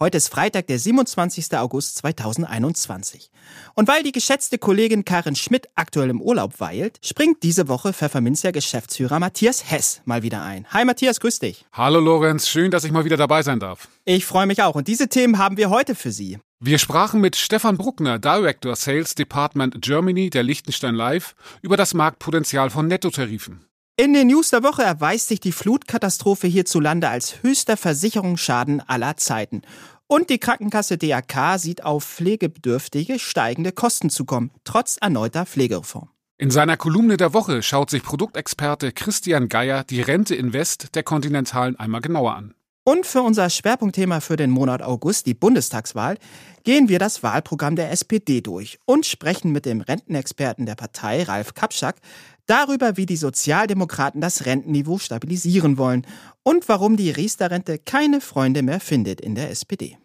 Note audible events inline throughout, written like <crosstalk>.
Heute ist Freitag, der 27. August 2021. Und weil die geschätzte Kollegin Karin Schmidt aktuell im Urlaub weilt, springt diese Woche Pfefferminzia Geschäftsführer Matthias Hess mal wieder ein. Hi Matthias, grüß dich. Hallo Lorenz, schön, dass ich mal wieder dabei sein darf. Ich freue mich auch und diese Themen haben wir heute für Sie. Wir sprachen mit Stefan Bruckner, Director Sales Department Germany der Liechtenstein Live, über das Marktpotenzial von Nettotarifen. In den News der Woche erweist sich die Flutkatastrophe hierzulande als höchster Versicherungsschaden aller Zeiten. Und die Krankenkasse DAK sieht auf Pflegebedürftige steigende Kosten zukommen, trotz erneuter Pflegereform. In seiner Kolumne der Woche schaut sich Produktexperte Christian Geier die Rente Invest der Kontinentalen einmal genauer an. Und für unser Schwerpunktthema für den Monat August, die Bundestagswahl, gehen wir das Wahlprogramm der SPD durch und sprechen mit dem Rentenexperten der Partei, Ralf Kapschak, darüber, wie die Sozialdemokraten das Rentenniveau stabilisieren wollen und warum die Riester-Rente keine Freunde mehr findet in der SPD.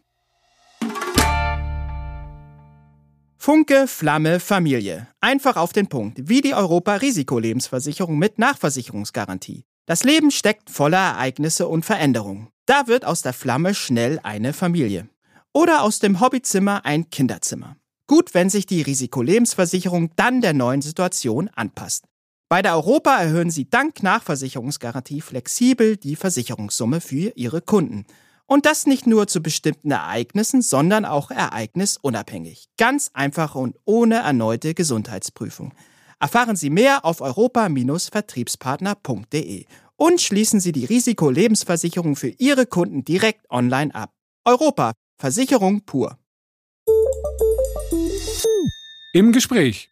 Funke, Flamme, Familie. Einfach auf den Punkt, wie die Europa-Risikolebensversicherung mit Nachversicherungsgarantie. Das Leben steckt voller Ereignisse und Veränderungen. Da wird aus der Flamme schnell eine Familie. Oder aus dem Hobbyzimmer ein Kinderzimmer. Gut, wenn sich die Risikolebensversicherung dann der neuen Situation anpasst. Bei der Europa erhöhen sie dank Nachversicherungsgarantie flexibel die Versicherungssumme für ihre Kunden. Und das nicht nur zu bestimmten Ereignissen, sondern auch ereignisunabhängig. Ganz einfach und ohne erneute Gesundheitsprüfung. Erfahren Sie mehr auf europa-vertriebspartner.de und schließen Sie die Risikolebensversicherung für Ihre Kunden direkt online ab. Europa, Versicherung pur. Im Gespräch.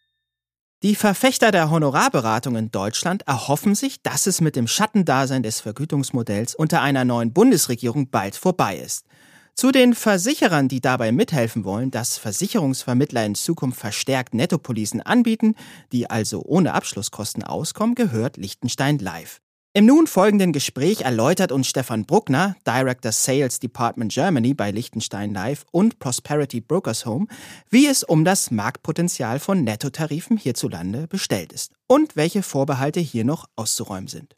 Die Verfechter der Honorarberatung in Deutschland erhoffen sich, dass es mit dem Schattendasein des Vergütungsmodells unter einer neuen Bundesregierung bald vorbei ist. Zu den Versicherern, die dabei mithelfen wollen, dass Versicherungsvermittler in Zukunft verstärkt Nettopolisen anbieten, die also ohne Abschlusskosten auskommen, gehört Liechtenstein Live. Im nun folgenden Gespräch erläutert uns Stefan Bruckner, Director Sales Department Germany bei Liechtenstein Live und Prosperity Brokers Home, wie es um das Marktpotenzial von Nettotarifen hierzulande bestellt ist und welche Vorbehalte hier noch auszuräumen sind.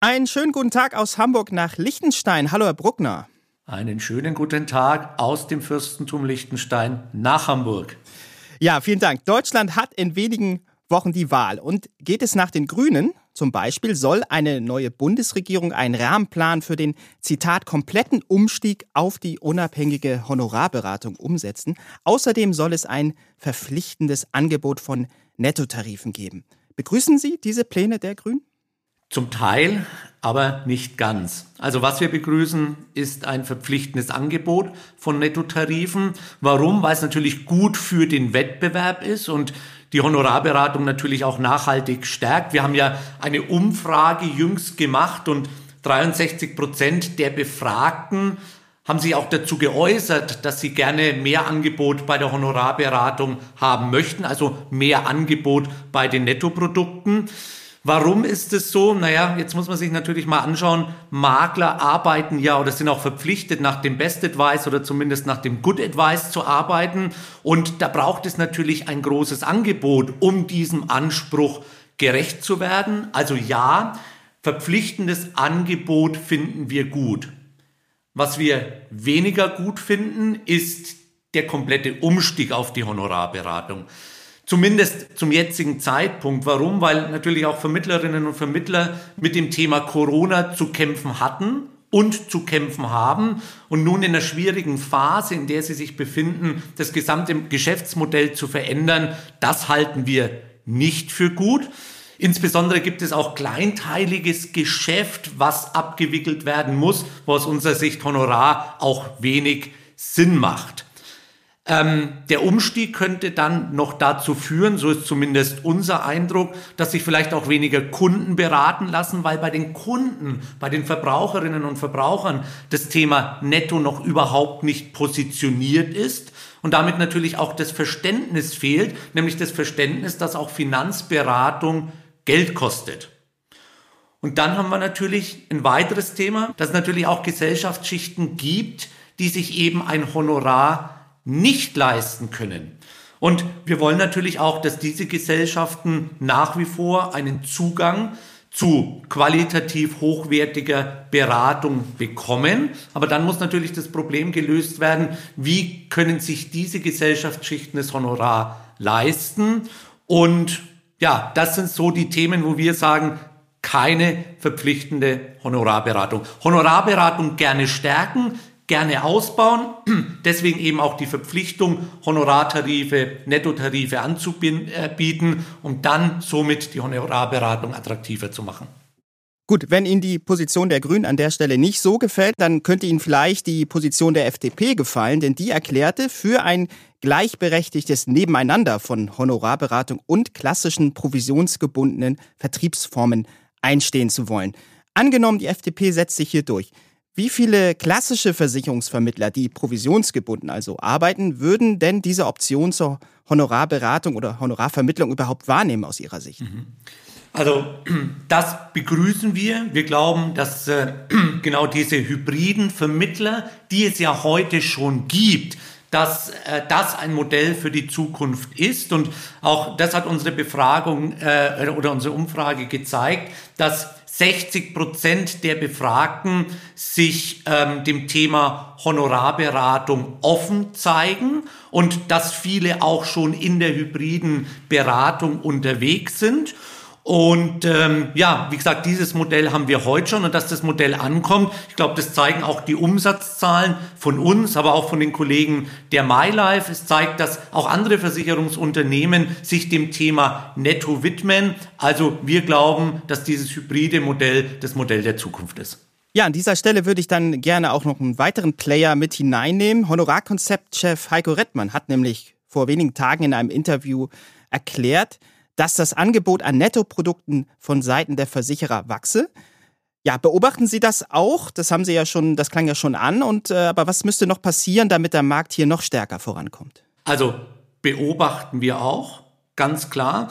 Einen schönen guten Tag aus Hamburg nach Liechtenstein. Hallo, Herr Bruckner. Einen schönen guten Tag aus dem Fürstentum Liechtenstein nach Hamburg. Ja, vielen Dank. Deutschland hat in wenigen Wochen die Wahl und geht es nach den Grünen, zum Beispiel soll eine neue Bundesregierung einen Rahmenplan für den, Zitat, kompletten Umstieg auf die unabhängige Honorarberatung umsetzen. Außerdem soll es ein verpflichtendes Angebot von Nettotarifen geben. Begrüßen Sie diese Pläne der Grünen? Zum Teil, aber nicht ganz. Also was wir begrüßen, ist ein verpflichtendes Angebot von Nettotarifen. Warum? Weil es natürlich gut für den Wettbewerb ist und die Honorarberatung natürlich auch nachhaltig stärkt. Wir haben ja eine Umfrage jüngst gemacht und 63 Prozent der Befragten haben sich auch dazu geäußert, dass sie gerne mehr Angebot bei der Honorarberatung haben möchten, also mehr Angebot bei den Nettoprodukten. Warum ist es so? Naja, jetzt muss man sich natürlich mal anschauen, Makler arbeiten ja oder sind auch verpflichtet, nach dem Best Advice oder zumindest nach dem Good Advice zu arbeiten. Und da braucht es natürlich ein großes Angebot, um diesem Anspruch gerecht zu werden. Also ja, verpflichtendes Angebot finden wir gut. Was wir weniger gut finden, ist der komplette Umstieg auf die Honorarberatung. Zumindest zum jetzigen Zeitpunkt. Warum? Weil natürlich auch Vermittlerinnen und Vermittler mit dem Thema Corona zu kämpfen hatten und zu kämpfen haben und nun in einer schwierigen Phase, in der sie sich befinden, das gesamte Geschäftsmodell zu verändern, das halten wir nicht für gut. Insbesondere gibt es auch kleinteiliges Geschäft, was abgewickelt werden muss, wo aus unserer Sicht Honorar auch wenig Sinn macht. Ähm, der Umstieg könnte dann noch dazu führen, so ist zumindest unser Eindruck, dass sich vielleicht auch weniger Kunden beraten lassen, weil bei den Kunden, bei den Verbraucherinnen und Verbrauchern das Thema Netto noch überhaupt nicht positioniert ist. und damit natürlich auch das Verständnis fehlt, nämlich das Verständnis, dass auch Finanzberatung Geld kostet. Und dann haben wir natürlich ein weiteres Thema, dass es natürlich auch Gesellschaftsschichten gibt, die sich eben ein Honorar nicht leisten können. Und wir wollen natürlich auch, dass diese Gesellschaften nach wie vor einen Zugang zu qualitativ hochwertiger Beratung bekommen. Aber dann muss natürlich das Problem gelöst werden, wie können sich diese Gesellschaftsschichten das Honorar leisten? Und ja, das sind so die Themen, wo wir sagen, keine verpflichtende Honorarberatung. Honorarberatung gerne stärken, gerne ausbauen. <clears throat> Deswegen eben auch die Verpflichtung, Honorartarife, Nettotarife anzubieten, um dann somit die Honorarberatung attraktiver zu machen. Gut, wenn Ihnen die Position der Grünen an der Stelle nicht so gefällt, dann könnte Ihnen vielleicht die Position der FDP gefallen, denn die erklärte, für ein gleichberechtigtes Nebeneinander von Honorarberatung und klassischen provisionsgebundenen Vertriebsformen einstehen zu wollen. Angenommen, die FDP setzt sich hier durch. Wie viele klassische Versicherungsvermittler, die provisionsgebunden also arbeiten, würden denn diese Option zur Honorarberatung oder Honorarvermittlung überhaupt wahrnehmen aus Ihrer Sicht? Mhm. Also das begrüßen wir. Wir glauben, dass äh, <clears throat> genau diese hybriden Vermittler, die es ja heute schon gibt, dass äh, das ein Modell für die Zukunft ist. Und auch das hat unsere Befragung äh, oder unsere Umfrage gezeigt, dass 60 Prozent der Befragten sich ähm, dem Thema Honorarberatung offen zeigen und dass viele auch schon in der hybriden Beratung unterwegs sind. Und ähm, ja, wie gesagt, dieses Modell haben wir heute schon und dass das Modell ankommt, ich glaube, das zeigen auch die Umsatzzahlen von uns, aber auch von den Kollegen der MyLife. Es zeigt, dass auch andere Versicherungsunternehmen sich dem Thema netto widmen. Also wir glauben, dass dieses hybride Modell das Modell der Zukunft ist. Ja, an dieser Stelle würde ich dann gerne auch noch einen weiteren Player mit hineinnehmen. Honorarkonzeptchef Heiko Rettmann hat nämlich vor wenigen Tagen in einem Interview erklärt, dass das Angebot an Nettoprodukten von Seiten der Versicherer wachse. Ja, beobachten Sie das auch? Das haben Sie ja schon, das klang ja schon an. Und äh, aber was müsste noch passieren, damit der Markt hier noch stärker vorankommt? Also beobachten wir auch, ganz klar.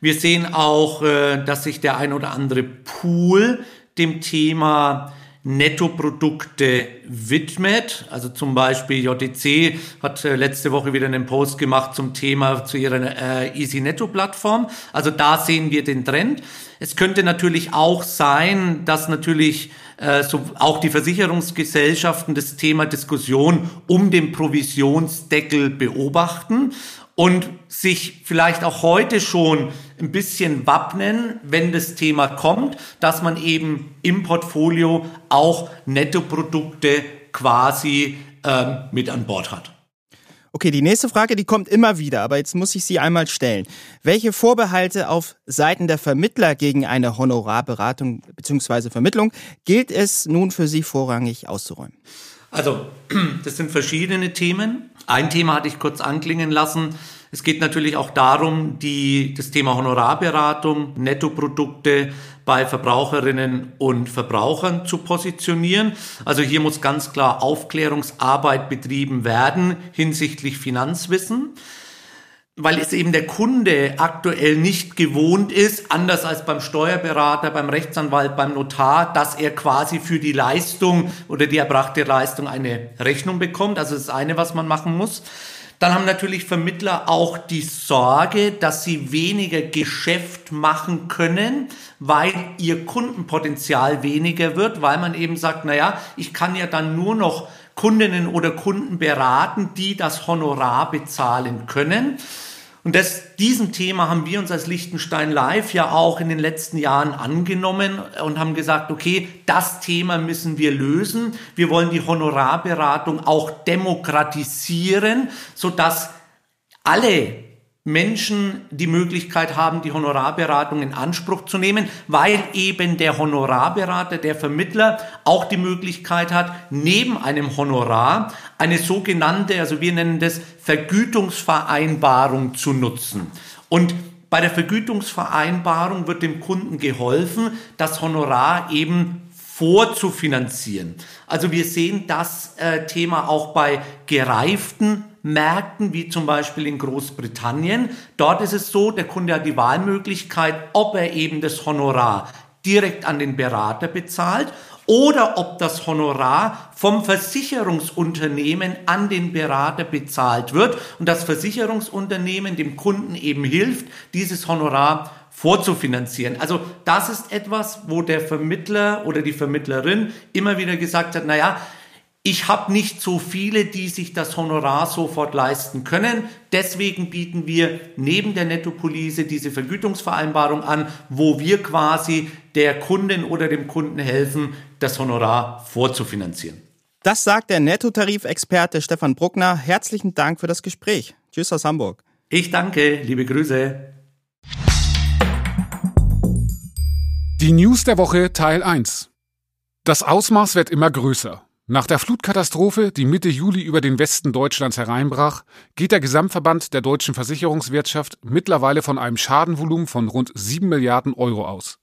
Wir sehen auch, äh, dass sich der ein oder andere Pool dem Thema Nettoprodukte widmet. Also zum Beispiel JTC hat äh, letzte Woche wieder einen Post gemacht zum Thema zu ihrer äh, Easy Netto Plattform. Also da sehen wir den Trend. Es könnte natürlich auch sein, dass natürlich äh, so auch die Versicherungsgesellschaften das Thema Diskussion um den Provisionsdeckel beobachten und sich vielleicht auch heute schon ein bisschen wappnen, wenn das Thema kommt, dass man eben im Portfolio auch Nettoprodukte quasi ähm, mit an Bord hat. Okay, die nächste Frage, die kommt immer wieder, aber jetzt muss ich sie einmal stellen. Welche Vorbehalte auf Seiten der Vermittler gegen eine Honorarberatung bzw. Vermittlung gilt es nun für Sie vorrangig auszuräumen? Also, <clears throat> das sind verschiedene Themen. Ein Thema hatte ich kurz anklingen lassen. Es geht natürlich auch darum, die, das Thema Honorarberatung, Nettoprodukte bei Verbraucherinnen und Verbrauchern zu positionieren. Also hier muss ganz klar Aufklärungsarbeit betrieben werden hinsichtlich Finanzwissen weil es eben der Kunde aktuell nicht gewohnt ist, anders als beim Steuerberater, beim Rechtsanwalt, beim Notar, dass er quasi für die Leistung oder die erbrachte Leistung eine Rechnung bekommt. Also das ist eine, was man machen muss. Dann haben natürlich Vermittler auch die Sorge, dass sie weniger Geschäft machen können, weil ihr Kundenpotenzial weniger wird, weil man eben sagt, naja, ich kann ja dann nur noch Kundinnen oder Kunden beraten, die das Honorar bezahlen können. Und das, diesem Thema haben wir uns als Liechtenstein Live ja auch in den letzten Jahren angenommen und haben gesagt, okay, das Thema müssen wir lösen. Wir wollen die Honorarberatung auch demokratisieren, sodass alle Menschen die Möglichkeit haben, die Honorarberatung in Anspruch zu nehmen, weil eben der Honorarberater, der Vermittler auch die Möglichkeit hat, neben einem Honorar eine sogenannte, also wir nennen das Vergütungsvereinbarung zu nutzen. Und bei der Vergütungsvereinbarung wird dem Kunden geholfen, das Honorar eben vorzufinanzieren. Also wir sehen das äh, Thema auch bei gereiften Märkten wie zum Beispiel in Großbritannien. Dort ist es so, der Kunde hat die Wahlmöglichkeit, ob er eben das Honorar direkt an den Berater bezahlt oder ob das Honorar vom Versicherungsunternehmen an den Berater bezahlt wird und das Versicherungsunternehmen dem Kunden eben hilft, dieses Honorar vorzufinanzieren. Also das ist etwas, wo der Vermittler oder die Vermittlerin immer wieder gesagt hat, naja, ich habe nicht so viele, die sich das Honorar sofort leisten können. Deswegen bieten wir neben der Nettopolice diese Vergütungsvereinbarung an, wo wir quasi der Kundin oder dem Kunden helfen, das Honorar vorzufinanzieren. Das sagt der Nettotarifexperte Stefan Bruckner. Herzlichen Dank für das Gespräch. Tschüss aus Hamburg. Ich danke, liebe Grüße. Die News der Woche Teil 1. Das Ausmaß wird immer größer. Nach der Flutkatastrophe, die Mitte Juli über den Westen Deutschlands hereinbrach, geht der Gesamtverband der deutschen Versicherungswirtschaft mittlerweile von einem Schadenvolumen von rund 7 Milliarden Euro aus.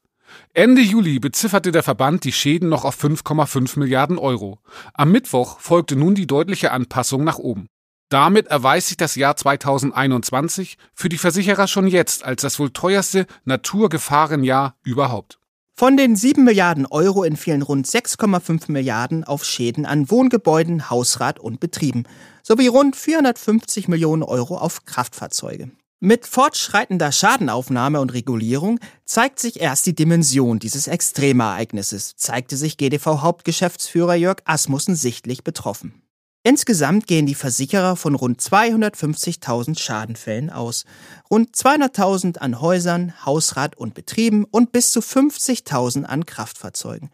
Ende Juli bezifferte der Verband die Schäden noch auf 5,5 Milliarden Euro. Am Mittwoch folgte nun die deutliche Anpassung nach oben. Damit erweist sich das Jahr 2021 für die Versicherer schon jetzt als das wohl teuerste Naturgefahrenjahr überhaupt. Von den 7 Milliarden Euro entfielen rund 6,5 Milliarden auf Schäden an Wohngebäuden, Hausrat und Betrieben sowie rund 450 Millionen Euro auf Kraftfahrzeuge. Mit fortschreitender Schadenaufnahme und Regulierung zeigt sich erst die Dimension dieses Extremereignisses, zeigte sich GDV-Hauptgeschäftsführer Jörg Asmussen sichtlich betroffen. Insgesamt gehen die Versicherer von rund 250.000 Schadenfällen aus, rund 200.000 an Häusern, Hausrat und Betrieben und bis zu 50.000 an Kraftfahrzeugen.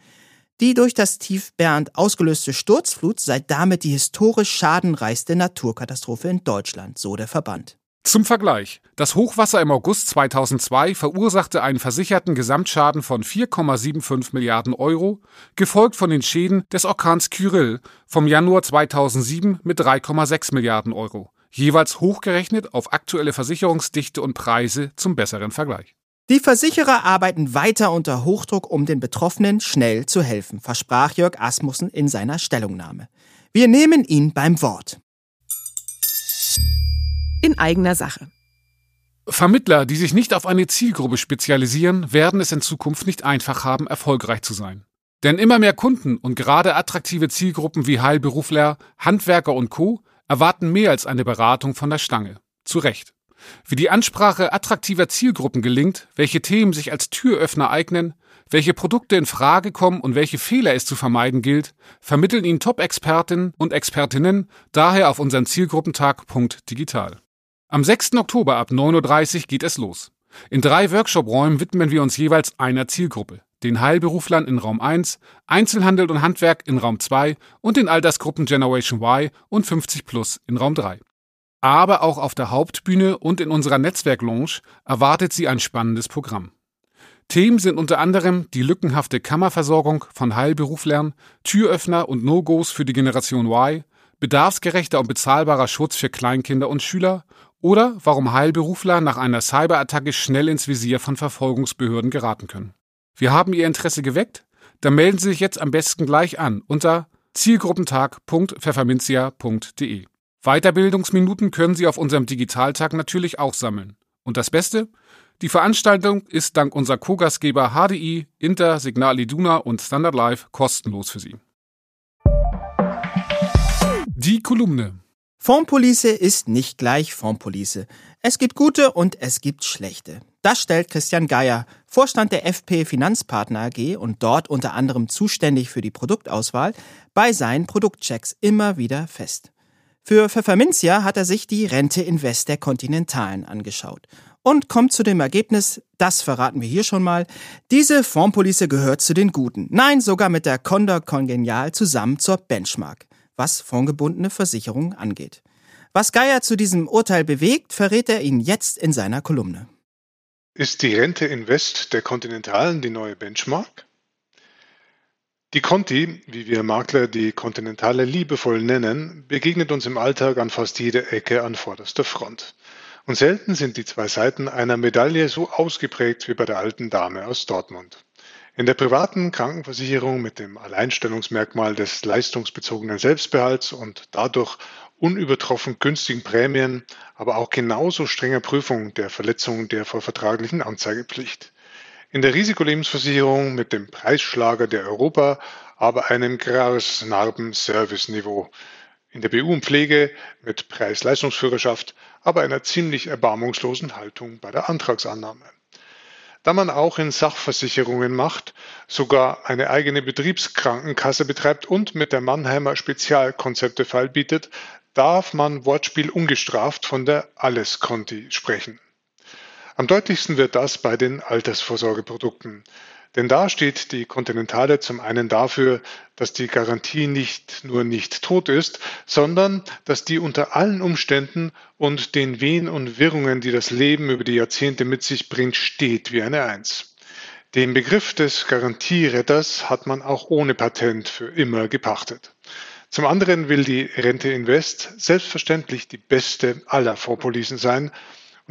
Die durch das Tief Bernd ausgelöste Sturzflut sei damit die historisch schadenreichste Naturkatastrophe in Deutschland, so der Verband. Zum Vergleich. Das Hochwasser im August 2002 verursachte einen versicherten Gesamtschaden von 4,75 Milliarden Euro, gefolgt von den Schäden des Orkans Kyrill vom Januar 2007 mit 3,6 Milliarden Euro, jeweils hochgerechnet auf aktuelle Versicherungsdichte und Preise zum besseren Vergleich. Die Versicherer arbeiten weiter unter Hochdruck, um den Betroffenen schnell zu helfen, versprach Jörg Asmussen in seiner Stellungnahme. Wir nehmen ihn beim Wort in eigener Sache. Vermittler, die sich nicht auf eine Zielgruppe spezialisieren, werden es in Zukunft nicht einfach haben, erfolgreich zu sein. Denn immer mehr Kunden und gerade attraktive Zielgruppen wie Heilberufler, Handwerker und Co. erwarten mehr als eine Beratung von der Stange. Zu Recht. Wie die Ansprache attraktiver Zielgruppen gelingt, welche Themen sich als Türöffner eignen, welche Produkte in Frage kommen und welche Fehler es zu vermeiden gilt, vermitteln Ihnen Top-Expertinnen und Expertinnen daher auf unseren Zielgruppentag Digital. Am 6. Oktober ab 9.30 Uhr geht es los. In drei Workshop-Räumen widmen wir uns jeweils einer Zielgruppe. Den Heilberuflern in Raum 1, Einzelhandel und Handwerk in Raum 2 und den Altersgruppen Generation Y und 50 Plus in Raum 3. Aber auch auf der Hauptbühne und in unserer Netzwerk-Lounge erwartet Sie ein spannendes Programm. Themen sind unter anderem die lückenhafte Kammerversorgung von Heilberuflern, Türöffner und No-Gos für die Generation Y, bedarfsgerechter und bezahlbarer Schutz für Kleinkinder und Schüler oder warum Heilberufler nach einer Cyberattacke schnell ins Visier von Verfolgungsbehörden geraten können. Wir haben Ihr Interesse geweckt? Dann melden Sie sich jetzt am besten gleich an unter zielgruppentag.pfefferminzia.de. Weiterbildungsminuten können Sie auf unserem Digitaltag natürlich auch sammeln. Und das Beste? Die Veranstaltung ist dank unserer Co-Gastgeber HDI, Inter, Signal Iduna und Standard Live kostenlos für Sie. Die Kolumne Fondpolice ist nicht gleich Fondpolice. Es gibt gute und es gibt schlechte. Das stellt Christian Geier, Vorstand der FP Finanzpartner AG und dort unter anderem zuständig für die Produktauswahl, bei seinen Produktchecks immer wieder fest. Für Pfefferminzia hat er sich die Rente Invest der Kontinentalen angeschaut und kommt zu dem Ergebnis, das verraten wir hier schon mal, diese Fondpolice gehört zu den Guten. Nein, sogar mit der Condor Congenial zusammen zur Benchmark was fondgebundene Versicherungen angeht. Was Geier zu diesem Urteil bewegt, verrät er Ihnen jetzt in seiner Kolumne. Ist die Rente Invest der Kontinentalen die neue Benchmark? Die Conti, wie wir Makler die Kontinentale liebevoll nennen, begegnet uns im Alltag an fast jeder Ecke an vorderster Front. Und selten sind die zwei Seiten einer Medaille so ausgeprägt wie bei der alten Dame aus Dortmund. In der privaten Krankenversicherung mit dem Alleinstellungsmerkmal des leistungsbezogenen Selbstbehalts und dadurch unübertroffen günstigen Prämien, aber auch genauso strenger Prüfung der Verletzung der vorvertraglichen Anzeigepflicht. In der Risikolebensversicherung mit dem Preisschlager der Europa, aber einem Grasnarben-Service-Niveau. In der BU und Pflege mit Preis-Leistungsführerschaft, aber einer ziemlich erbarmungslosen Haltung bei der Antragsannahme da man auch in Sachversicherungen macht, sogar eine eigene Betriebskrankenkasse betreibt und mit der Mannheimer Spezialkonzeptefall bietet, darf man Wortspiel ungestraft von der Alles-Conti sprechen. Am deutlichsten wird das bei den Altersvorsorgeprodukten. Denn da steht die Kontinentale zum einen dafür, dass die Garantie nicht nur nicht tot ist, sondern dass die unter allen Umständen und den Wehen und Wirrungen, die das Leben über die Jahrzehnte mit sich bringt, steht wie eine Eins. Den Begriff des Garantieretters hat man auch ohne Patent für immer gepachtet. Zum anderen will die Rente Invest selbstverständlich die beste aller Vorpolisen sein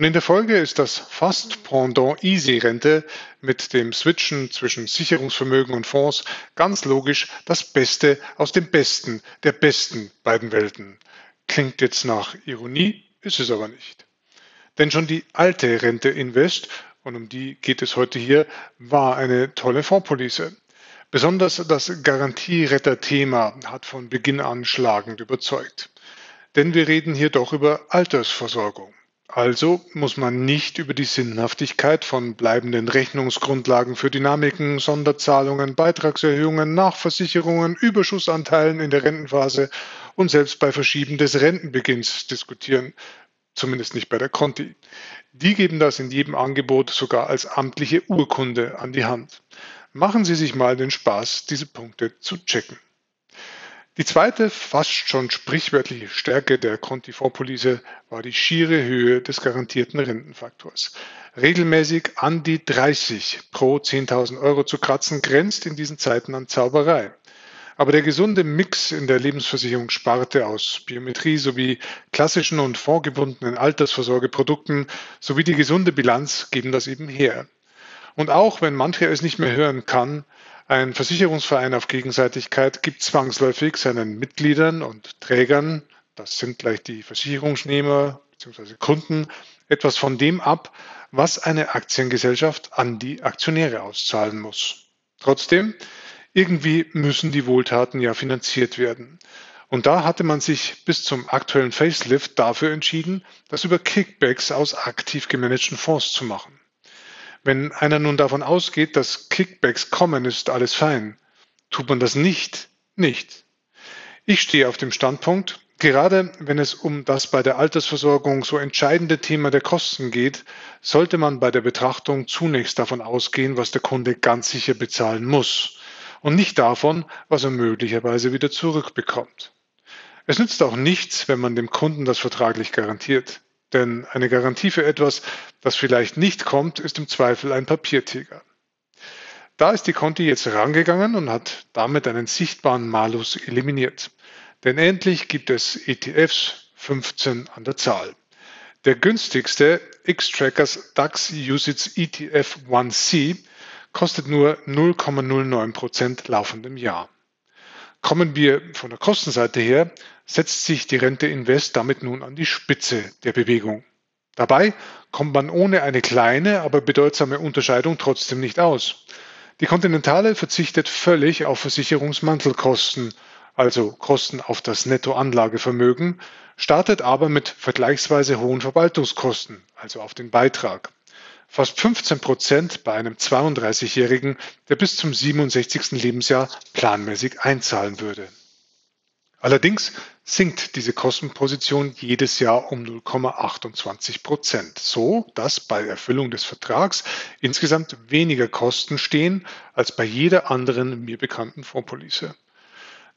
und in der Folge ist das fast Pendant Easy-Rente mit dem Switchen zwischen Sicherungsvermögen und Fonds ganz logisch das Beste aus dem Besten der besten beiden Welten. Klingt jetzt nach Ironie, ist es aber nicht. Denn schon die alte Rente Invest, und um die geht es heute hier, war eine tolle Fondspolice. Besonders das Garantieretter-Thema hat von Beginn an schlagend überzeugt. Denn wir reden hier doch über Altersversorgung. Also muss man nicht über die Sinnhaftigkeit von bleibenden Rechnungsgrundlagen für Dynamiken, Sonderzahlungen, Beitragserhöhungen, Nachversicherungen, Überschussanteilen in der Rentenphase und selbst bei Verschieben des Rentenbeginns diskutieren, zumindest nicht bei der Conti. Die geben das in jedem Angebot sogar als amtliche Urkunde an die Hand. Machen Sie sich mal den Spaß, diese Punkte zu checken. Die zweite, fast schon sprichwörtliche Stärke der Conti-Fondspolice war die schiere Höhe des garantierten Rentenfaktors. Regelmäßig an die 30 pro 10.000 Euro zu kratzen, grenzt in diesen Zeiten an Zauberei. Aber der gesunde Mix in der Lebensversicherungssparte aus Biometrie sowie klassischen und fondgebundenen Altersvorsorgeprodukten sowie die gesunde Bilanz geben das eben her. Und auch wenn manche es nicht mehr hören kann, ein Versicherungsverein auf Gegenseitigkeit gibt zwangsläufig seinen Mitgliedern und Trägern, das sind gleich die Versicherungsnehmer bzw. Kunden, etwas von dem ab, was eine Aktiengesellschaft an die Aktionäre auszahlen muss. Trotzdem, irgendwie müssen die Wohltaten ja finanziert werden. Und da hatte man sich bis zum aktuellen Facelift dafür entschieden, das über Kickbacks aus aktiv gemanagten Fonds zu machen. Wenn einer nun davon ausgeht, dass Kickbacks kommen, ist alles fein. Tut man das nicht, nicht. Ich stehe auf dem Standpunkt, gerade wenn es um das bei der Altersversorgung so entscheidende Thema der Kosten geht, sollte man bei der Betrachtung zunächst davon ausgehen, was der Kunde ganz sicher bezahlen muss und nicht davon, was er möglicherweise wieder zurückbekommt. Es nützt auch nichts, wenn man dem Kunden das vertraglich garantiert. Denn eine Garantie für etwas, das vielleicht nicht kommt, ist im Zweifel ein Papiertiger. Da ist die Conti jetzt rangegangen und hat damit einen sichtbaren Malus eliminiert. Denn endlich gibt es ETFs 15 an der Zahl. Der günstigste X-Trackers DAX USITS ETF 1C kostet nur 0,09% laufend im Jahr. Kommen wir von der Kostenseite her, setzt sich die Rente Invest damit nun an die Spitze der Bewegung. Dabei kommt man ohne eine kleine, aber bedeutsame Unterscheidung trotzdem nicht aus. Die Kontinentale verzichtet völlig auf Versicherungsmantelkosten, also Kosten auf das Nettoanlagevermögen, startet aber mit vergleichsweise hohen Verwaltungskosten, also auf den Beitrag fast 15 Prozent bei einem 32-Jährigen, der bis zum 67. Lebensjahr planmäßig einzahlen würde. Allerdings sinkt diese Kostenposition jedes Jahr um 0,28 Prozent, so dass bei Erfüllung des Vertrags insgesamt weniger Kosten stehen als bei jeder anderen mir bekannten Fondspolice.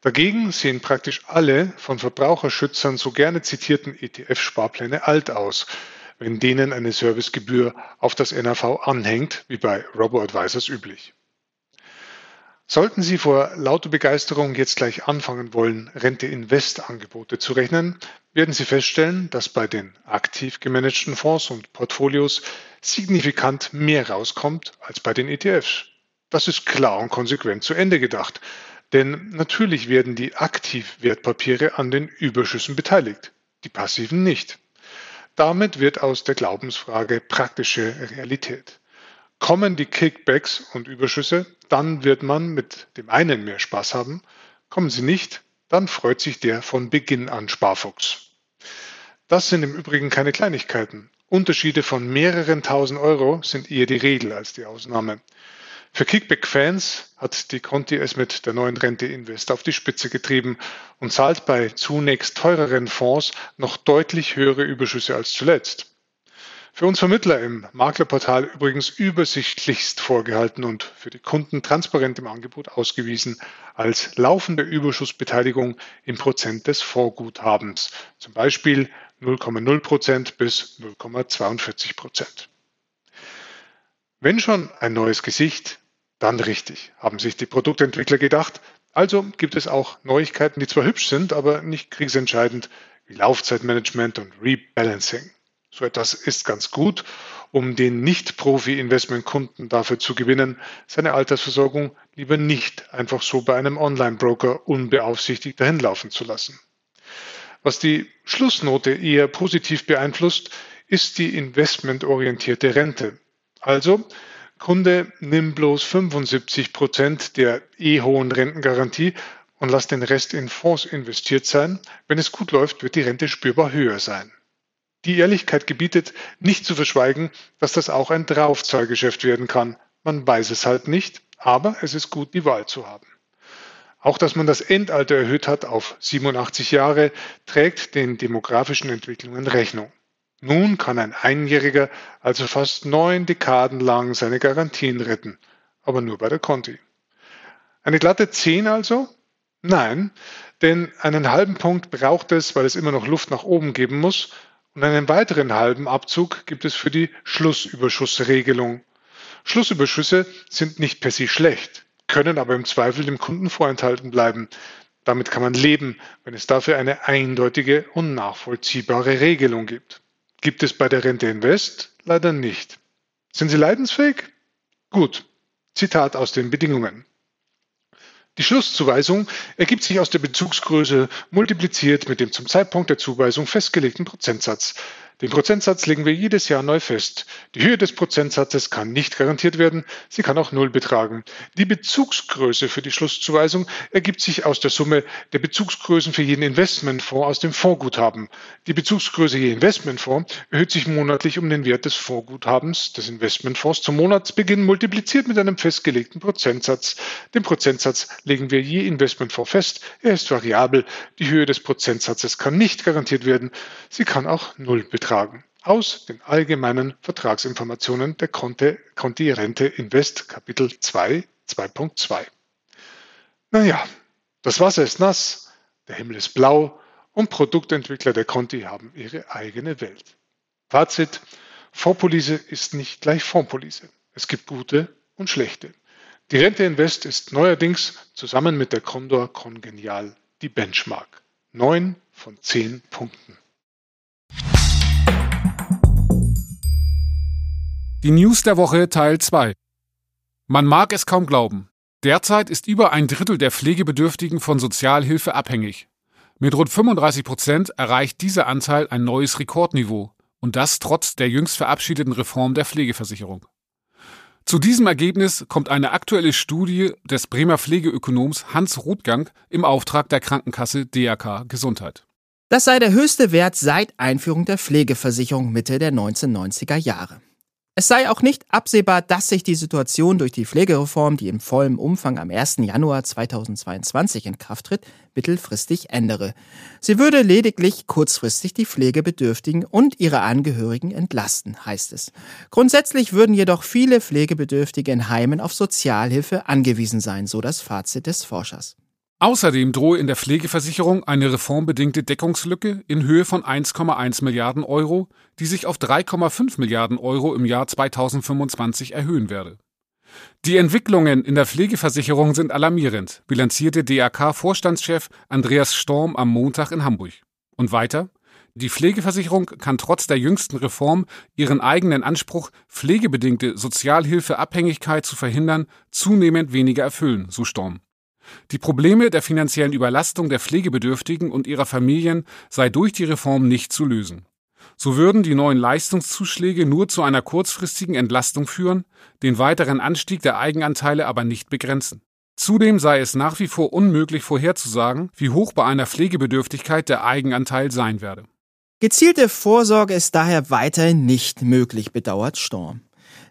Dagegen sehen praktisch alle von Verbraucherschützern so gerne zitierten ETF-Sparpläne alt aus, wenn denen eine Servicegebühr auf das NAV anhängt, wie bei Robo-Advisors üblich. Sollten Sie vor lauter Begeisterung jetzt gleich anfangen wollen, Rente-Invest-Angebote zu rechnen, werden Sie feststellen, dass bei den aktiv gemanagten Fonds und Portfolios signifikant mehr rauskommt als bei den ETFs. Das ist klar und konsequent zu Ende gedacht. Denn natürlich werden die Aktivwertpapiere an den Überschüssen beteiligt, die passiven nicht. Damit wird aus der Glaubensfrage praktische Realität. Kommen die Kickbacks und Überschüsse, dann wird man mit dem einen mehr Spaß haben. Kommen sie nicht, dann freut sich der von Beginn an Sparfuchs. Das sind im Übrigen keine Kleinigkeiten. Unterschiede von mehreren tausend Euro sind eher die Regel als die Ausnahme. Für Kickback-Fans hat die Conti es mit der neuen Rente Invest auf die Spitze getrieben und zahlt bei zunächst teureren Fonds noch deutlich höhere Überschüsse als zuletzt. Für uns Vermittler im Maklerportal übrigens übersichtlichst vorgehalten und für die Kunden transparent im Angebot ausgewiesen als laufende Überschussbeteiligung im Prozent des Vorguthabens, zum Beispiel 0,0 Prozent bis 0,42 Prozent. Wenn schon ein neues Gesicht, dann richtig, haben sich die Produktentwickler gedacht. Also gibt es auch Neuigkeiten, die zwar hübsch sind, aber nicht kriegsentscheidend, wie Laufzeitmanagement und Rebalancing. So etwas ist ganz gut, um den Nicht-Profi-Investment-Kunden dafür zu gewinnen, seine Altersversorgung lieber nicht einfach so bei einem Online-Broker unbeaufsichtigt dahin laufen zu lassen. Was die Schlussnote eher positiv beeinflusst, ist die investmentorientierte Rente. Also, Kunde, nimm bloß 75 Prozent der eh hohen Rentengarantie und lass den Rest in Fonds investiert sein. Wenn es gut läuft, wird die Rente spürbar höher sein. Die Ehrlichkeit gebietet, nicht zu verschweigen, dass das auch ein Draufzahlgeschäft werden kann. Man weiß es halt nicht, aber es ist gut, die Wahl zu haben. Auch dass man das Endalter erhöht hat auf 87 Jahre, trägt den demografischen Entwicklungen Rechnung. Nun kann ein Einjähriger also fast neun Dekaden lang seine Garantien retten, aber nur bei der Conti. Eine glatte 10 also? Nein, denn einen halben Punkt braucht es, weil es immer noch Luft nach oben geben muss, und einen weiteren halben Abzug gibt es für die Schlussüberschussregelung. Schlussüberschüsse sind nicht per se schlecht, können aber im Zweifel dem Kunden vorenthalten bleiben. Damit kann man leben, wenn es dafür eine eindeutige und nachvollziehbare Regelung gibt. Gibt es bei der Rente Invest? Leider nicht. Sind Sie leidensfähig? Gut. Zitat aus den Bedingungen. Die Schlusszuweisung ergibt sich aus der Bezugsgröße multipliziert mit dem zum Zeitpunkt der Zuweisung festgelegten Prozentsatz. Den Prozentsatz legen wir jedes Jahr neu fest. Die Höhe des Prozentsatzes kann nicht garantiert werden, sie kann auch Null betragen. Die Bezugsgröße für die Schlusszuweisung ergibt sich aus der Summe der Bezugsgrößen für jeden Investmentfonds aus dem Fondsguthaben. Die Bezugsgröße je Investmentfonds erhöht sich monatlich um den Wert des Fondsguthabens des Investmentfonds zum Monatsbeginn multipliziert mit einem festgelegten Prozentsatz. Den Prozentsatz legen wir je Investmentfonds fest. Er ist variabel. Die Höhe des Prozentsatzes kann nicht garantiert werden. Sie kann auch Null betragen übertragen aus den allgemeinen Vertragsinformationen der Conti Rente Invest Kapitel 2 2.2. Naja, das Wasser ist nass, der Himmel ist blau und Produktentwickler der Conti haben ihre eigene Welt. Fazit, Fondspolice ist nicht gleich Fondspolice. Es gibt gute und schlechte. Die Rente Invest ist neuerdings zusammen mit der Condor Congenial die Benchmark. Neun von zehn Punkten. Die News der Woche Teil 2. Man mag es kaum glauben. Derzeit ist über ein Drittel der Pflegebedürftigen von Sozialhilfe abhängig. Mit rund 35 Prozent erreicht dieser Anteil ein neues Rekordniveau. Und das trotz der jüngst verabschiedeten Reform der Pflegeversicherung. Zu diesem Ergebnis kommt eine aktuelle Studie des Bremer Pflegeökonoms Hans Rothgang im Auftrag der Krankenkasse DRK Gesundheit. Das sei der höchste Wert seit Einführung der Pflegeversicherung Mitte der 1990er Jahre. Es sei auch nicht absehbar, dass sich die Situation durch die Pflegereform, die im vollen Umfang am 1. Januar 2022 in Kraft tritt, mittelfristig ändere. Sie würde lediglich kurzfristig die Pflegebedürftigen und ihre Angehörigen entlasten, heißt es. Grundsätzlich würden jedoch viele Pflegebedürftige in Heimen auf Sozialhilfe angewiesen sein, so das Fazit des Forschers. Außerdem drohe in der Pflegeversicherung eine reformbedingte Deckungslücke in Höhe von 1,1 Milliarden Euro, die sich auf 3,5 Milliarden Euro im Jahr 2025 erhöhen werde. Die Entwicklungen in der Pflegeversicherung sind alarmierend, bilanzierte DRK-Vorstandschef Andreas Storm am Montag in Hamburg. Und weiter? Die Pflegeversicherung kann trotz der jüngsten Reform ihren eigenen Anspruch, pflegebedingte Sozialhilfeabhängigkeit zu verhindern, zunehmend weniger erfüllen, so Storm. Die Probleme der finanziellen Überlastung der Pflegebedürftigen und ihrer Familien sei durch die Reform nicht zu lösen. So würden die neuen Leistungszuschläge nur zu einer kurzfristigen Entlastung führen, den weiteren Anstieg der Eigenanteile aber nicht begrenzen. Zudem sei es nach wie vor unmöglich vorherzusagen, wie hoch bei einer Pflegebedürftigkeit der Eigenanteil sein werde. Gezielte Vorsorge ist daher weiterhin nicht möglich, bedauert Storm.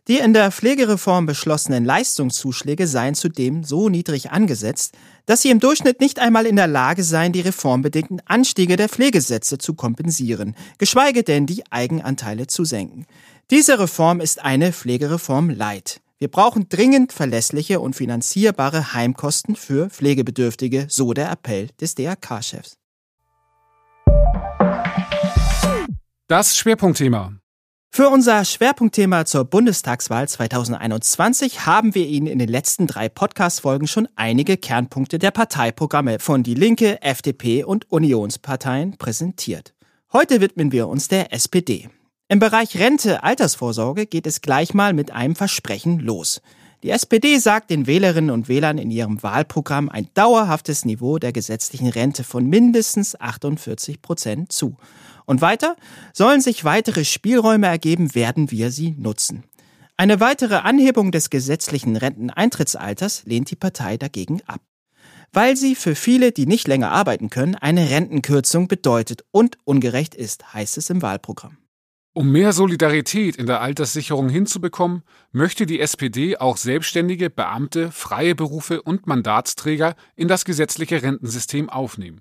Die in der Pflegereform beschlossenen Leistungszuschläge seien zudem so niedrig angesetzt, dass sie im Durchschnitt nicht einmal in der Lage seien, die reformbedingten Anstiege der Pflegesätze zu kompensieren, geschweige denn die Eigenanteile zu senken. Diese Reform ist eine Pflegereform Light. Wir brauchen dringend verlässliche und finanzierbare Heimkosten für Pflegebedürftige, so der Appell des DRK-Chefs. Das Schwerpunktthema. Für unser Schwerpunktthema zur Bundestagswahl 2021 haben wir Ihnen in den letzten drei Podcast-Folgen schon einige Kernpunkte der Parteiprogramme von Die Linke, FDP und Unionsparteien präsentiert. Heute widmen wir uns der SPD. Im Bereich Rente, Altersvorsorge geht es gleich mal mit einem Versprechen los. Die SPD sagt den Wählerinnen und Wählern in ihrem Wahlprogramm ein dauerhaftes Niveau der gesetzlichen Rente von mindestens 48 Prozent zu. Und weiter, sollen sich weitere Spielräume ergeben, werden wir sie nutzen. Eine weitere Anhebung des gesetzlichen Renteneintrittsalters lehnt die Partei dagegen ab. Weil sie für viele, die nicht länger arbeiten können, eine Rentenkürzung bedeutet und ungerecht ist, heißt es im Wahlprogramm. Um mehr Solidarität in der Alterssicherung hinzubekommen, möchte die SPD auch Selbstständige, Beamte, freie Berufe und Mandatsträger in das gesetzliche Rentensystem aufnehmen.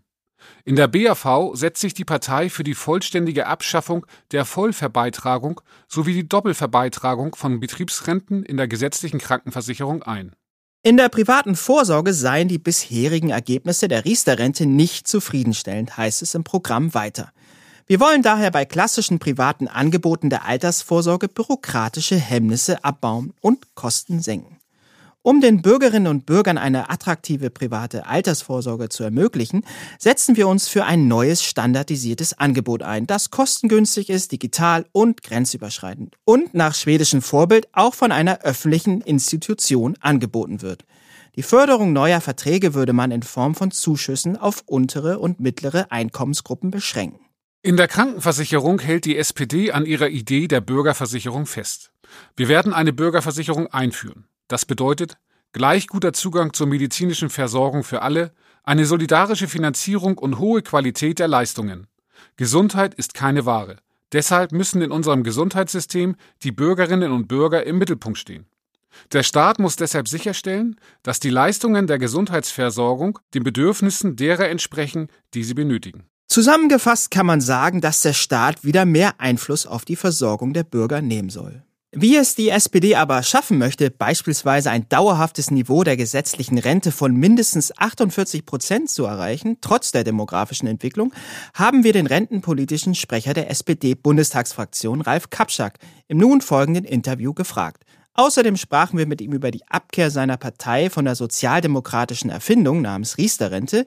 In der BAV setzt sich die Partei für die vollständige Abschaffung der Vollverbeitragung sowie die Doppelverbeitragung von Betriebsrenten in der gesetzlichen Krankenversicherung ein. In der privaten Vorsorge seien die bisherigen Ergebnisse der Riester-Rente nicht zufriedenstellend, heißt es im Programm weiter. Wir wollen daher bei klassischen privaten Angeboten der Altersvorsorge bürokratische Hemmnisse abbauen und Kosten senken. Um den Bürgerinnen und Bürgern eine attraktive private Altersvorsorge zu ermöglichen, setzen wir uns für ein neues standardisiertes Angebot ein, das kostengünstig ist, digital und grenzüberschreitend und nach schwedischem Vorbild auch von einer öffentlichen Institution angeboten wird. Die Förderung neuer Verträge würde man in Form von Zuschüssen auf untere und mittlere Einkommensgruppen beschränken. In der Krankenversicherung hält die SPD an ihrer Idee der Bürgerversicherung fest. Wir werden eine Bürgerversicherung einführen. Das bedeutet gleich guter Zugang zur medizinischen Versorgung für alle, eine solidarische Finanzierung und hohe Qualität der Leistungen. Gesundheit ist keine Ware. Deshalb müssen in unserem Gesundheitssystem die Bürgerinnen und Bürger im Mittelpunkt stehen. Der Staat muss deshalb sicherstellen, dass die Leistungen der Gesundheitsversorgung den Bedürfnissen derer entsprechen, die sie benötigen. Zusammengefasst kann man sagen, dass der Staat wieder mehr Einfluss auf die Versorgung der Bürger nehmen soll. Wie es die SPD aber schaffen möchte, beispielsweise ein dauerhaftes Niveau der gesetzlichen Rente von mindestens 48 Prozent zu erreichen, trotz der demografischen Entwicklung, haben wir den rentenpolitischen Sprecher der SPD-Bundestagsfraktion Ralf Kapschak im nun folgenden Interview gefragt. Außerdem sprachen wir mit ihm über die Abkehr seiner Partei von der sozialdemokratischen Erfindung namens Riester-Rente,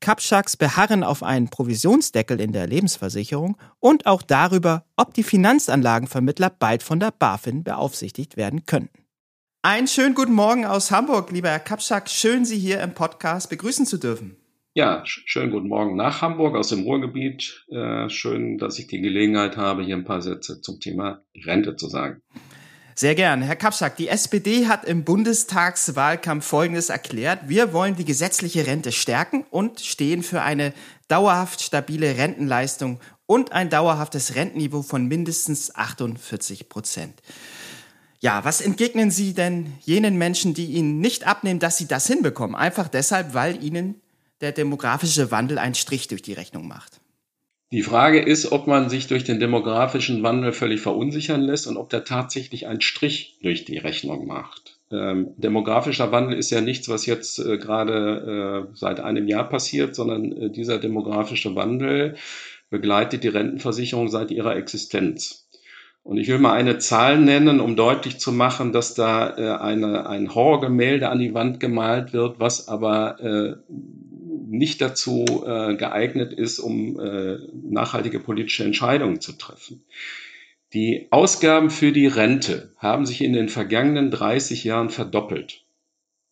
Kapschaks Beharren auf einen Provisionsdeckel in der Lebensversicherung und auch darüber, ob die Finanzanlagenvermittler bald von der BaFin beaufsichtigt werden könnten. Einen schönen guten Morgen aus Hamburg, lieber Herr Kapschak. Schön, Sie hier im Podcast begrüßen zu dürfen. Ja, schönen guten Morgen nach Hamburg aus dem Ruhrgebiet. Äh, schön, dass ich die Gelegenheit habe, hier ein paar Sätze zum Thema Rente zu sagen. Sehr gern. Herr Kapschak, die SPD hat im Bundestagswahlkampf Folgendes erklärt. Wir wollen die gesetzliche Rente stärken und stehen für eine dauerhaft stabile Rentenleistung und ein dauerhaftes Rentenniveau von mindestens 48 Prozent. Ja, was entgegnen Sie denn jenen Menschen, die Ihnen nicht abnehmen, dass Sie das hinbekommen? Einfach deshalb, weil Ihnen der demografische Wandel einen Strich durch die Rechnung macht. Die Frage ist, ob man sich durch den demografischen Wandel völlig verunsichern lässt und ob der tatsächlich einen Strich durch die Rechnung macht. Ähm, demografischer Wandel ist ja nichts, was jetzt äh, gerade äh, seit einem Jahr passiert, sondern äh, dieser demografische Wandel begleitet die Rentenversicherung seit ihrer Existenz. Und ich will mal eine Zahl nennen, um deutlich zu machen, dass da äh, eine, ein Horrorgemälde an die Wand gemalt wird, was aber äh, nicht dazu äh, geeignet ist, um äh, nachhaltige politische Entscheidungen zu treffen. Die Ausgaben für die Rente haben sich in den vergangenen 30 Jahren verdoppelt.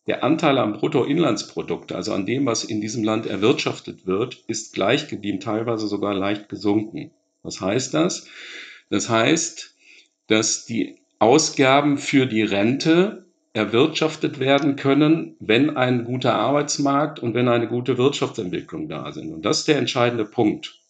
der Anteil am Bruttoinlandsprodukt, also an dem, was in diesem Land erwirtschaftet wird, ist gleich geblieben, teilweise sogar leicht gesunken. Was heißt das? Das heißt, dass die Ausgaben für die Rente erwirtschaftet werden können, wenn ein guter Arbeitsmarkt und wenn eine gute Wirtschaftsentwicklung da sind. Und das ist der entscheidende Punkt.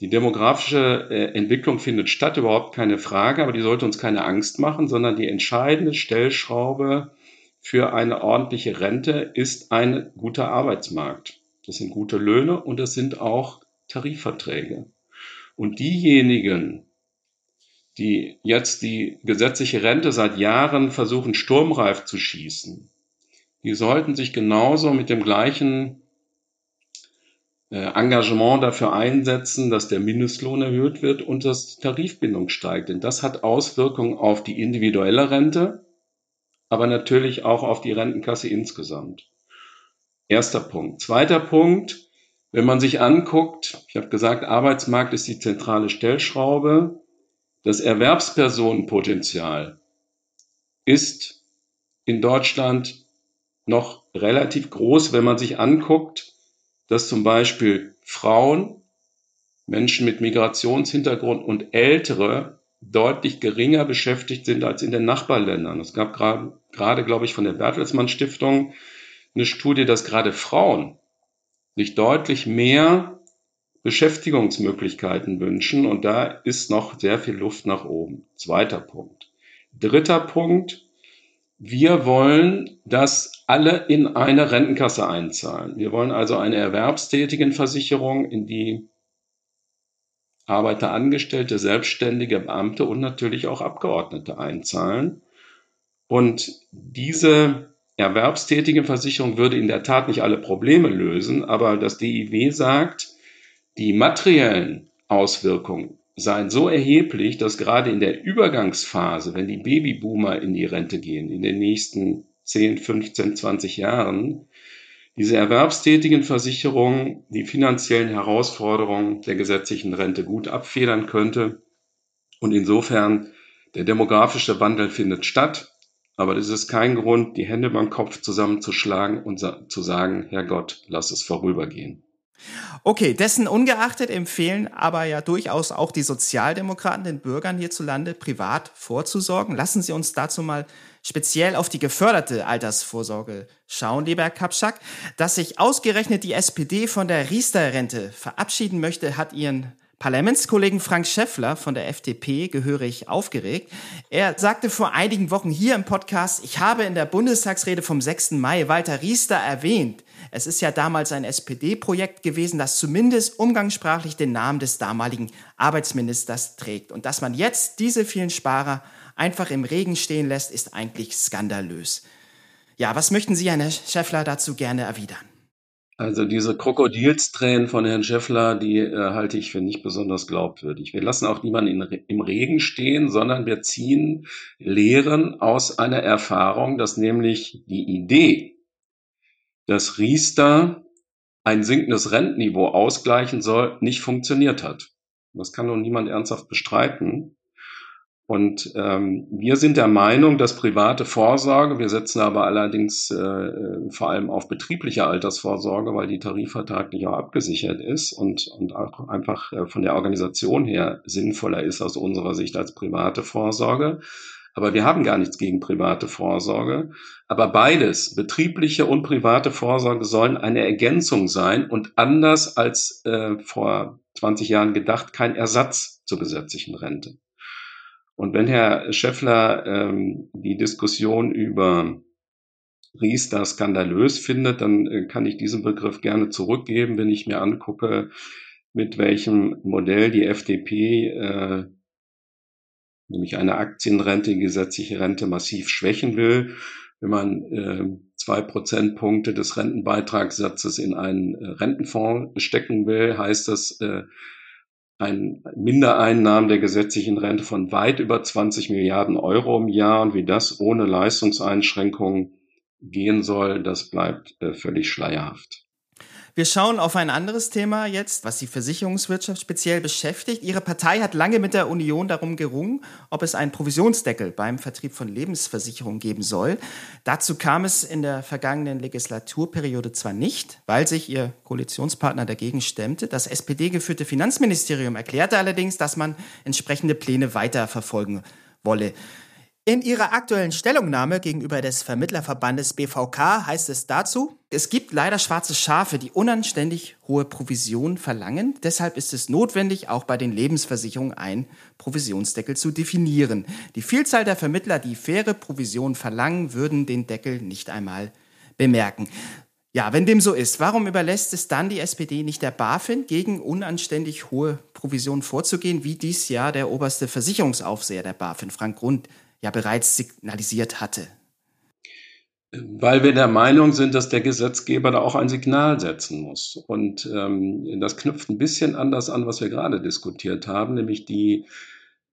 Die demografische äh, Entwicklung findet statt, überhaupt keine Frage, aber die sollte uns keine Angst machen, sondern die entscheidende Stellschraube für eine ordentliche Rente ist ein guter Arbeitsmarkt. Das sind gute Löhne und das sind auch Tarifverträge. Und diejenigen, die jetzt die gesetzliche Rente seit Jahren versuchen, sturmreif zu schießen, die sollten sich genauso mit dem gleichen äh, Engagement dafür einsetzen, dass der Mindestlohn erhöht wird und dass die Tarifbindung steigt. Denn das hat Auswirkungen auf die individuelle Rente, aber natürlich auch auf die Rentenkasse insgesamt. Erster Punkt. Zweiter Punkt, wenn man sich anguckt, ich habe gesagt, Arbeitsmarkt ist die zentrale Stellschraube. Das Erwerbspersonenpotenzial ist in Deutschland noch relativ groß, wenn man sich anguckt, dass zum Beispiel Frauen, Menschen mit Migrationshintergrund und Ältere deutlich geringer beschäftigt sind als in den Nachbarländern. Es gab gerade, gerade glaube ich, von der Bertelsmann Stiftung eine Studie, dass gerade Frauen sich deutlich mehr Beschäftigungsmöglichkeiten wünschen und da ist noch sehr viel Luft nach oben. Zweiter Punkt. Dritter Punkt. Wir wollen, dass alle in eine Rentenkasse einzahlen. Wir wollen also eine Erwerbstätigenversicherung, in die Arbeiter, Angestellte, Selbstständige, Beamte und natürlich auch Abgeordnete einzahlen. Und diese Erwerbstätigenversicherung würde in der Tat nicht alle Probleme lösen, aber das DIW sagt, die materiellen Auswirkungen seien so erheblich, dass gerade in der Übergangsphase, wenn die Babyboomer in die Rente gehen, in den nächsten 10, 15, 20 Jahren, diese erwerbstätigen Versicherung die finanziellen Herausforderungen der gesetzlichen Rente gut abfedern könnte. Und insofern, der demografische Wandel findet statt, aber das ist kein Grund, die Hände beim Kopf zusammenzuschlagen und zu sagen, Herr Gott, lass es vorübergehen. Okay, dessen ungeachtet empfehlen aber ja durchaus auch die Sozialdemokraten den Bürgern hierzulande privat vorzusorgen. Lassen Sie uns dazu mal speziell auf die geförderte Altersvorsorge schauen, lieber Herr Kapschak. Dass sich ausgerechnet die SPD von der Riester-Rente verabschieden möchte, hat Ihren Parlamentskollegen Frank Schäffler von der FDP gehörig aufgeregt. Er sagte vor einigen Wochen hier im Podcast, ich habe in der Bundestagsrede vom 6. Mai Walter Riester erwähnt. Es ist ja damals ein SPD-Projekt gewesen, das zumindest umgangssprachlich den Namen des damaligen Arbeitsministers trägt. Und dass man jetzt diese vielen Sparer einfach im Regen stehen lässt, ist eigentlich skandalös. Ja, was möchten Sie, Herr Schäffler, dazu gerne erwidern? Also diese Krokodilstränen von Herrn Schäffler, die äh, halte ich für nicht besonders glaubwürdig. Wir lassen auch niemanden in, im Regen stehen, sondern wir ziehen Lehren aus einer Erfahrung, dass nämlich die Idee, dass Riester ein sinkendes Rentenniveau ausgleichen soll, nicht funktioniert hat. Das kann doch niemand ernsthaft bestreiten. Und ähm, wir sind der Meinung, dass private Vorsorge, wir setzen aber allerdings äh, vor allem auf betriebliche Altersvorsorge, weil die tarifvertraglich auch abgesichert ist und, und auch einfach äh, von der Organisation her sinnvoller ist aus unserer Sicht als private Vorsorge. Aber wir haben gar nichts gegen private Vorsorge. Aber beides, betriebliche und private Vorsorge, sollen eine Ergänzung sein und anders als äh, vor 20 Jahren gedacht, kein Ersatz zur gesetzlichen Rente. Und wenn Herr Schäffler ähm, die Diskussion über Riester skandalös findet, dann äh, kann ich diesen Begriff gerne zurückgeben, wenn ich mir angucke, mit welchem Modell die FDP äh, nämlich eine Aktienrente, gesetzliche Rente massiv schwächen will. Wenn man äh, zwei Prozentpunkte des Rentenbeitragssatzes in einen äh, Rentenfonds stecken will, heißt das, äh, ein Mindereinnahmen der gesetzlichen Rente von weit über 20 Milliarden Euro im Jahr und wie das ohne Leistungseinschränkungen gehen soll, das bleibt äh, völlig schleierhaft. Wir schauen auf ein anderes Thema jetzt, was die Versicherungswirtschaft speziell beschäftigt. Ihre Partei hat lange mit der Union darum gerungen, ob es einen Provisionsdeckel beim Vertrieb von Lebensversicherungen geben soll. Dazu kam es in der vergangenen Legislaturperiode zwar nicht, weil sich ihr Koalitionspartner dagegen stemmte. Das SPD-geführte Finanzministerium erklärte allerdings, dass man entsprechende Pläne weiterverfolgen wolle. In ihrer aktuellen Stellungnahme gegenüber des Vermittlerverbandes BVK heißt es dazu, es gibt leider schwarze Schafe, die unanständig hohe Provisionen verlangen. Deshalb ist es notwendig, auch bei den Lebensversicherungen einen Provisionsdeckel zu definieren. Die Vielzahl der Vermittler, die faire Provisionen verlangen, würden den Deckel nicht einmal bemerken. Ja, wenn dem so ist, warum überlässt es dann die SPD nicht der BaFin, gegen unanständig hohe Provisionen vorzugehen, wie dies ja der oberste Versicherungsaufseher der BaFin, Frank Grund, ja bereits signalisiert hatte. Weil wir der Meinung sind, dass der Gesetzgeber da auch ein Signal setzen muss. Und ähm, das knüpft ein bisschen anders an, was wir gerade diskutiert haben, nämlich die,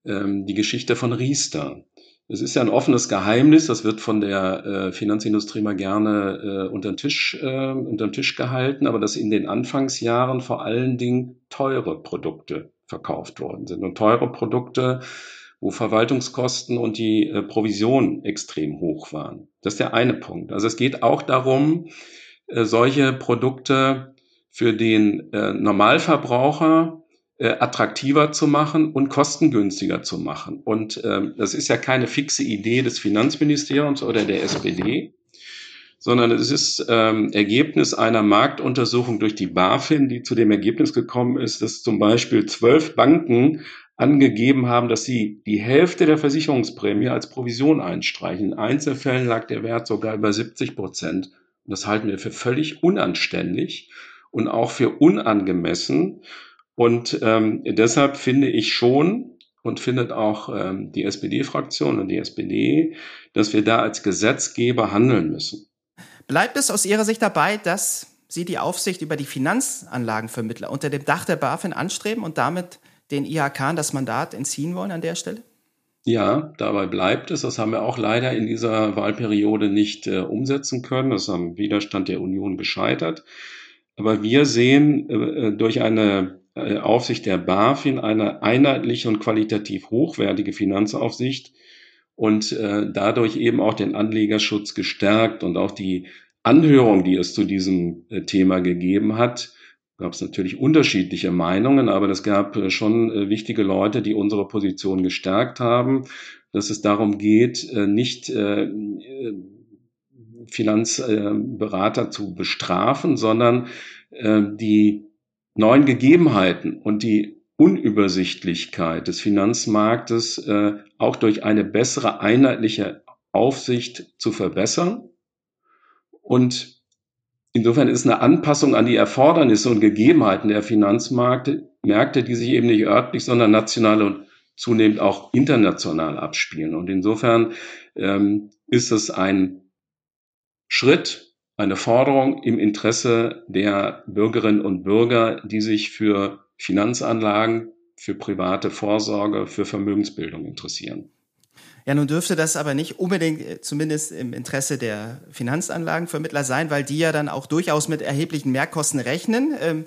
ähm, die Geschichte von Riester. Es ist ja ein offenes Geheimnis, das wird von der äh, Finanzindustrie mal gerne äh, unter, den Tisch, äh, unter den Tisch gehalten, aber dass in den Anfangsjahren vor allen Dingen teure Produkte verkauft worden sind. Und teure Produkte wo Verwaltungskosten und die äh, Provision extrem hoch waren. Das ist der eine Punkt. Also es geht auch darum, äh, solche Produkte für den äh, Normalverbraucher attraktiver zu machen und kostengünstiger zu machen. Und ähm, das ist ja keine fixe Idee des Finanzministeriums oder der SPD, sondern es ist ähm, Ergebnis einer Marktuntersuchung durch die BaFin, die zu dem Ergebnis gekommen ist, dass zum Beispiel zwölf Banken angegeben haben, dass sie die Hälfte der Versicherungsprämie als Provision einstreichen. In Einzelfällen lag der Wert sogar über 70 Prozent. Und das halten wir für völlig unanständig und auch für unangemessen. Und ähm, deshalb finde ich schon und findet auch ähm, die SPD-Fraktion und die SPD, dass wir da als Gesetzgeber handeln müssen. Bleibt es aus Ihrer Sicht dabei, dass Sie die Aufsicht über die Finanzanlagenvermittler unter dem Dach der BaFin anstreben und damit den IHK das Mandat entziehen wollen an der Stelle? Ja, dabei bleibt es. Das haben wir auch leider in dieser Wahlperiode nicht äh, umsetzen können. Das ist am Widerstand der Union gescheitert. Aber wir sehen äh, durch eine äh, Aufsicht der BaFin eine einheitliche und qualitativ hochwertige Finanzaufsicht und äh, dadurch eben auch den Anlegerschutz gestärkt und auch die Anhörung, die es zu diesem äh, Thema gegeben hat, gab es natürlich unterschiedliche Meinungen, aber es gab äh, schon äh, wichtige Leute, die unsere Position gestärkt haben, dass es darum geht, äh, nicht Finanzberater zu bestrafen, sondern die neuen Gegebenheiten und die Unübersichtlichkeit des Finanzmarktes auch durch eine bessere einheitliche Aufsicht zu verbessern und Insofern ist eine Anpassung an die Erfordernisse und Gegebenheiten der Finanzmärkte, Märkte, die sich eben nicht örtlich, sondern national und zunehmend auch international abspielen. Und insofern ähm, ist es ein Schritt, eine Forderung im Interesse der Bürgerinnen und Bürger, die sich für Finanzanlagen, für private Vorsorge, für Vermögensbildung interessieren. Ja, nun dürfte das aber nicht unbedingt äh, zumindest im Interesse der Finanzanlagenvermittler sein, weil die ja dann auch durchaus mit erheblichen Mehrkosten rechnen. Ähm,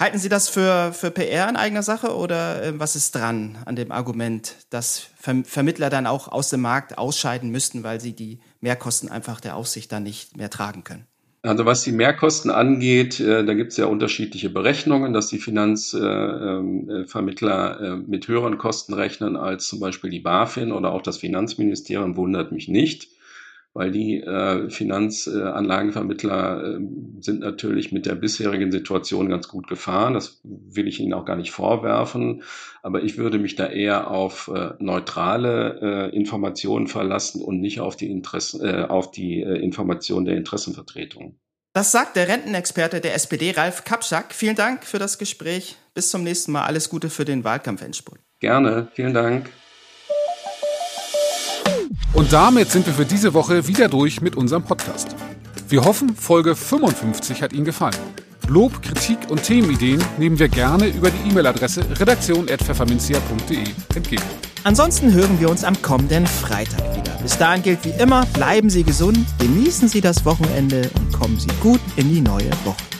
halten Sie das für, für PR in eigener Sache oder äh, was ist dran an dem Argument, dass Ver Vermittler dann auch aus dem Markt ausscheiden müssten, weil sie die Mehrkosten einfach der Aufsicht dann nicht mehr tragen können? Also was die Mehrkosten angeht, äh, da gibt es ja unterschiedliche Berechnungen, dass die Finanzvermittler äh, äh, mit höheren Kosten rechnen als zum Beispiel die BaFin oder auch das Finanzministerium, wundert mich nicht weil die äh, Finanzanlagenvermittler äh, sind natürlich mit der bisherigen Situation ganz gut gefahren. Das will ich Ihnen auch gar nicht vorwerfen. Aber ich würde mich da eher auf äh, neutrale äh, Informationen verlassen und nicht auf die, Interessen, äh, auf die äh, Informationen der Interessenvertretung. Das sagt der Rentenexperte der SPD, Ralf Kapschak. Vielen Dank für das Gespräch. Bis zum nächsten Mal. Alles Gute für den Wahlkampfendspurt. Gerne. Vielen Dank. Und damit sind wir für diese Woche wieder durch mit unserem Podcast. Wir hoffen, Folge 55 hat Ihnen gefallen. Lob, Kritik und Themenideen nehmen wir gerne über die E-Mail-Adresse redaktion.pfefferminzia.de entgegen. Ansonsten hören wir uns am kommenden Freitag wieder. Bis dahin gilt wie immer, bleiben Sie gesund, genießen Sie das Wochenende und kommen Sie gut in die neue Woche.